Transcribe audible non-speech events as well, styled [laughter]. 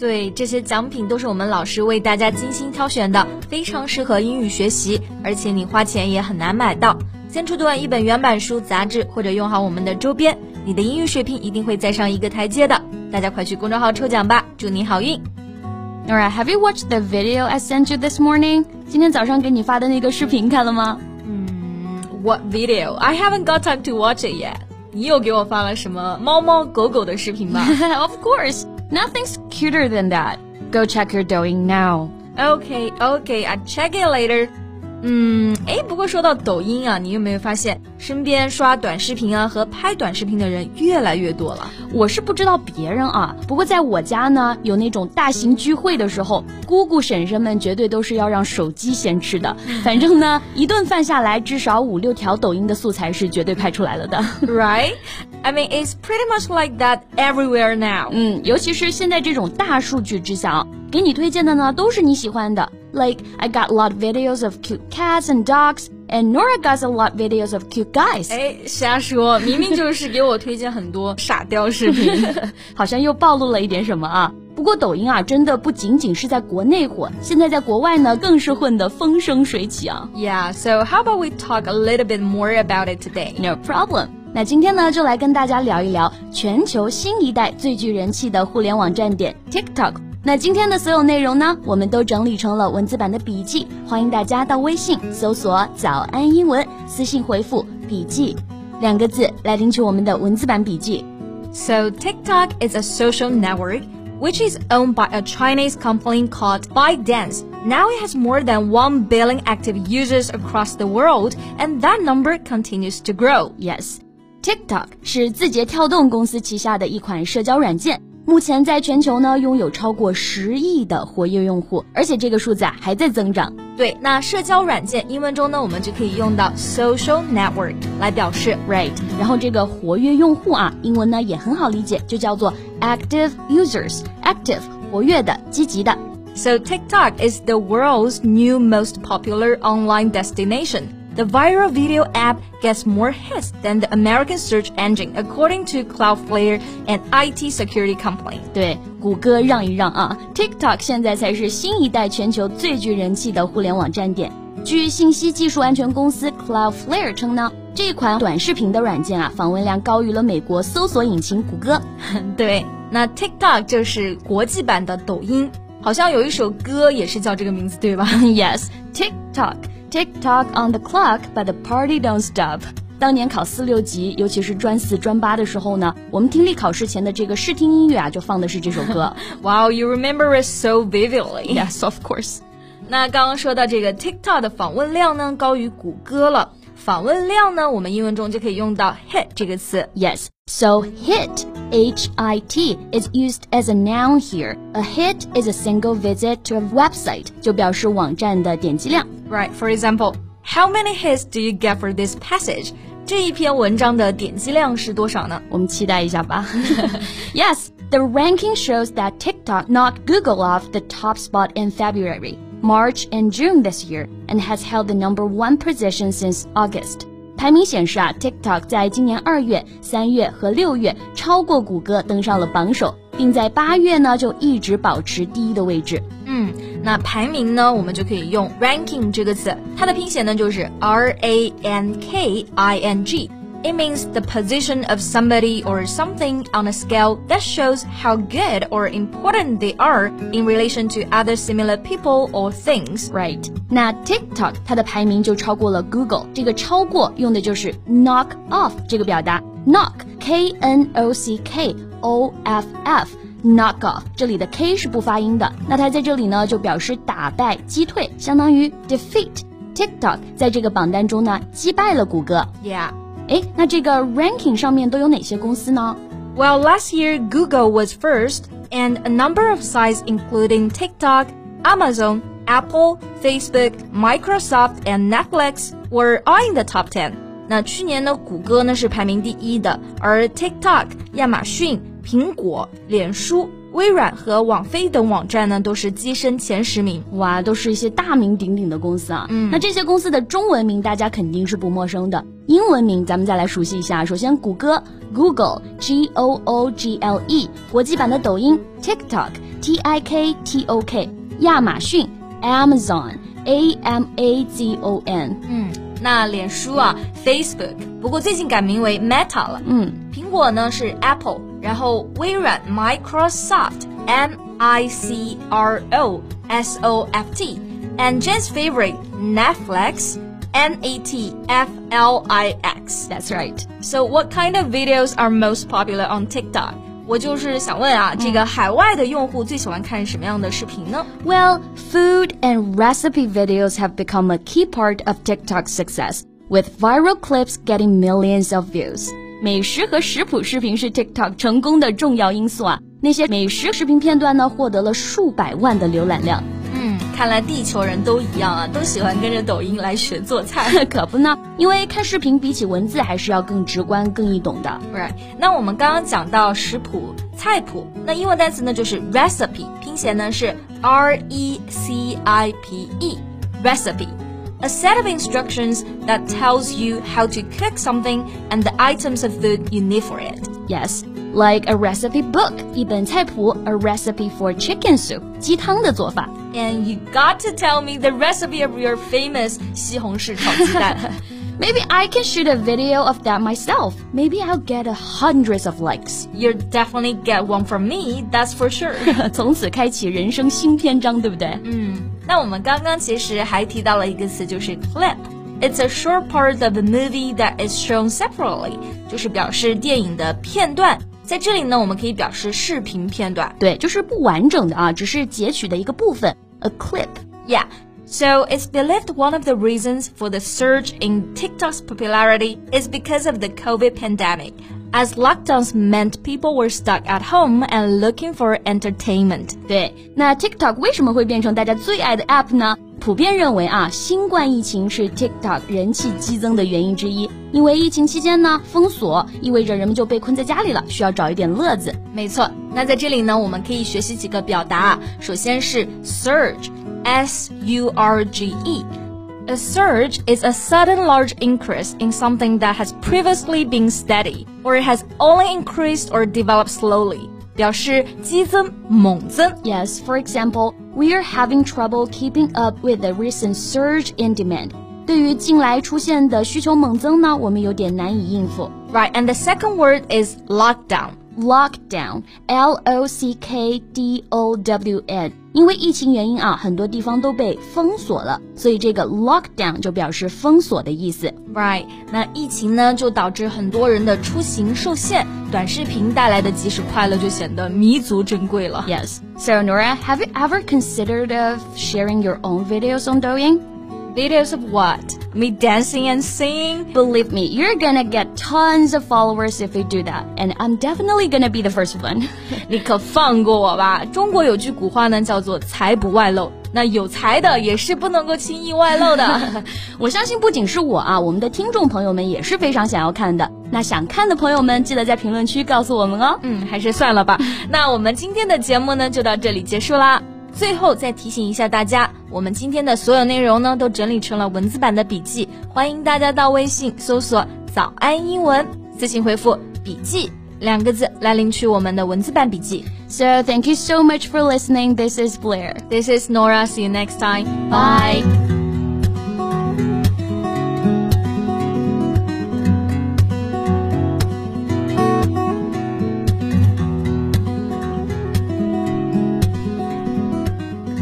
对，这些奖品都是我们老师为大家精心挑选的，非常适合英语学习，而且你花钱也很难买到。先出段一本原版书、杂志，或者用好我们的周边，你的英语水平一定会再上一个台阶的。大家快去公众号抽奖吧，祝你好运！Alright, have you watched the video I sent you this morning? 今天早上给你发的那个视频看了吗？嗯，What video? I haven't got time to watch it yet. 你又给我发了什么猫猫狗狗的视频吧？[laughs] Of course. Nothing's cuter than that. Go check your Douyin now. Okay, okay, I'll check it later. 嗯，哎，不过说到抖音啊，你有没有发现身边刷短视频啊和拍短视频的人越来越多了？我是不知道别人啊，不过在我家呢，有那种大型聚会的时候，姑姑婶婶们绝对都是要让手机先吃的。反正呢，一顿饭下来，至少五六条抖音的素材是绝对拍出来了的。[laughs] Right? I mean, it's pretty much like that everywhere now. 嗯，尤其是现在这种大数据之下，给你推荐的呢都是你喜欢的。Like I got a lot of videos of cute cats and dogs, and Nora got a lot of videos of cute guys. 哎，瞎说，明明就是给我推荐很多傻雕视频，好像又暴露了一点什么啊。不过抖音啊，真的不仅仅是在国内火，现在在国外呢，更是混得风生水起啊。Yeah, [laughs] so how about we talk a little bit more about it today? No problem. 那今天呢，就来跟大家聊一聊全球新一代最具人气的互联网站点 TikTok。那今天的所有内容呢，我们都整理成了文字版的笔记，欢迎大家到微信搜索“早安英文”，私信回复“笔记”两个字来领取我们的文字版笔记。So TikTok is a social network which is owned by a Chinese company called ByteDance. Now it has more than 1 billion active users across the world, and that number continues to grow. Yes. TikTok 是字节跳动公司旗下的一款社交软件。目前在全球呢，拥有超过十亿的活跃用户，而且这个数字啊还在增长。对，那社交软件英文中呢，我们就可以用到 social network 来表示，right。然后这个活跃用户啊，英文呢也很好理解，就叫做 active users。active 活跃的、积极的。So TikTok is the world's new most popular online destination. The viral video app gets more hits than the American search engine, according to Cloudflare, an IT security company. 对，谷歌让一让啊！TikTok 现在才是新一代全球最具人气的互联网站点。据信息技术安全公司 Cloudflare 称呢，这款短视频的软件啊，访问量高于了美国搜索引擎谷歌。对，那 TikTok 就是国际版的抖音，好像有一首歌也是叫这个名字，对吧？Yes，TikTok。TikTok on the clock, but the party don't stop. 当年考四六级，尤其是专四、专八的时候呢，我们听力考试前的这个试听音乐啊，就放的是这首歌。wow, you remember it so vividly. Yes, of course. 那刚刚说到这个 TikTok 的访问量呢，高于谷歌了。访问量呢，我们英文中就可以用到 hit 这个词。Yes, so hit H I T is used as a noun here. A hit is a single visit to a website，就表示网站的点击量。Right. For example, how many hits do you get for this passage? 这一篇文章的点击量是多少呢？我们期待一下吧。yes, [laughs] the ranking shows that TikTok knocked Google off the top spot in February, March, and June this year, and has held the number one position since August. 排名显示啊，TikTok 在今年二月、三月和六月超过谷歌登上了榜首，并在八月呢就一直保持第一的位置。嗯，那排名呢，我们就可以用 ranking 这个词，它的拼写呢就是 R A N K I N G。It means the position of somebody or something on a scale that shows how good or important they are in relation to other similar people or things. Right. 那 TikTok 它的排名就超过了 Google，这个超过用的就是 knock off 这个表达。knock K N O C K O F F knock off 这里的 K 是不发音的，那它在这里呢就表示打败、击退，相当于 defeat。TikTok 在这个榜单中呢击败了谷歌。Yeah. 哎，那这个 ranking 上面都有哪些公司呢？Well, last year Google was first, and a number of sites including TikTok, Amazon, Apple, Facebook, Microsoft, and Netflix were all in the top ten. 那去年呢，谷歌呢是排名第一的，而 TikTok、亚马逊、苹果、脸书、微软和网飞等网站呢都是跻身前十名。哇，都是一些大名鼎鼎的公司啊。嗯，那这些公司的中文名大家肯定是不陌生的，英文名咱们再来熟悉一下。首先，谷歌 Google，G O O G L E，国际版的抖音 TikTok，T I K T O K，亚马逊 Amazon，A M A Z O N。嗯。那脸书啊，Facebook，不过最近改名为 Meta 了。嗯，苹果呢是 Apple，然后微软 Microsoft，M I C R O S O F T，and Jen's favorite Netflix。N A T F L I X. That's right. So, what kind of videos are most popular on TikTok? 我就是想问啊，这个海外的用户最喜欢看什么样的视频呢？Well, food and recipe videos have become a key part of TikTok's success, with viral clips getting millions of views. 美食和食谱视频是 TikTok 成功的重要因素啊。那些美食视频片段呢，获得了数百万的浏览量。 看来地球人都一样啊，都喜欢跟着抖音来学做菜。可不呢，因为看视频比起文字还是要更直观、更易懂的。Right？那我们刚刚讲到食谱、菜谱，那英文单词呢就是 recipe，拼写呢是 R E C I P E，recipe。A set of instructions that tells you how to cook something and the items of food you need for it. Yes, like a recipe book, 一本菜谱, a recipe for chicken soup, 鸡汤的做法. And you got to tell me the recipe of your famous 西红柿炒鸡蛋. Maybe [laughs] I can shoot a video of that myself. Maybe I'll get a hundreds of likes. You'll definitely get one from me, that's for sure. [laughs] 从此开启人生新篇章，对不对？嗯，那我们刚刚其实还提到了一个词，就是 clip。It's a short part of a movie that is shown separately，就是表示电影的片段。 在这里呢，我们可以表示视频片段。对，就是不完整的啊，只是截取的一个部分。A clip. Yeah. So it's believed one of the reasons for the surge in TikTok's popularity is because of the COVID pandemic, as lockdowns meant people were stuck at home and looking for entertainment. 对，那 TikTok 为什么会变成大家最爱的 app 呢？ 普遍认为啊，新冠疫情是 TikTok 人气激增的原因之一。因为疫情期间呢，封锁意味着人们就被困在家里了，需要找一点乐子。没错，那在这里呢，我们可以学习几个表达。首先是 surge。S U R G E. A surge is a sudden large increase in something that has previously been steady, or it has only increased or developed slowly. 表示激增、猛增。Yes, for example, we are having trouble keeping up with the recent surge in demand. 对于近来出现的需求猛增呢，我们有点难以应付。Right, and the second word is lockdown. Lockdown, L-O-C-K-D-O-W-N。因为疫情原因啊，很多地方都被封锁了，所以这个 lockdown 就表示封锁的意思。Right，那疫情呢，就导致很多人的出行受限，短视频带来的即时快乐就显得弥足珍贵了。Yes. So Nora, have you ever considered of sharing your own videos on Douyin? Videos of what? Me dancing and singing? Believe me, you're gonna get tons of followers if you do that, and I'm definitely gonna be the first one. 你可放过我吧！中国有句古话呢，叫做“财不外露”。那有才的也是不能够轻易外露的。我相信不仅是我啊，我们的听众朋友们也是非常想要看的。那想看的朋友们，记得在评论区告诉我们哦。嗯，还是算了吧。那我们今天的节目呢，就到这里结束啦。最后再提醒一下大家，我们今天的所有内容呢，都整理成了文字版的笔记，欢迎大家到微信搜索“早安英文”，私信回复“笔记”两个字来领取我们的文字版笔记。So thank you so much for listening. This is Blair. This is Nora. See you next time. Bye.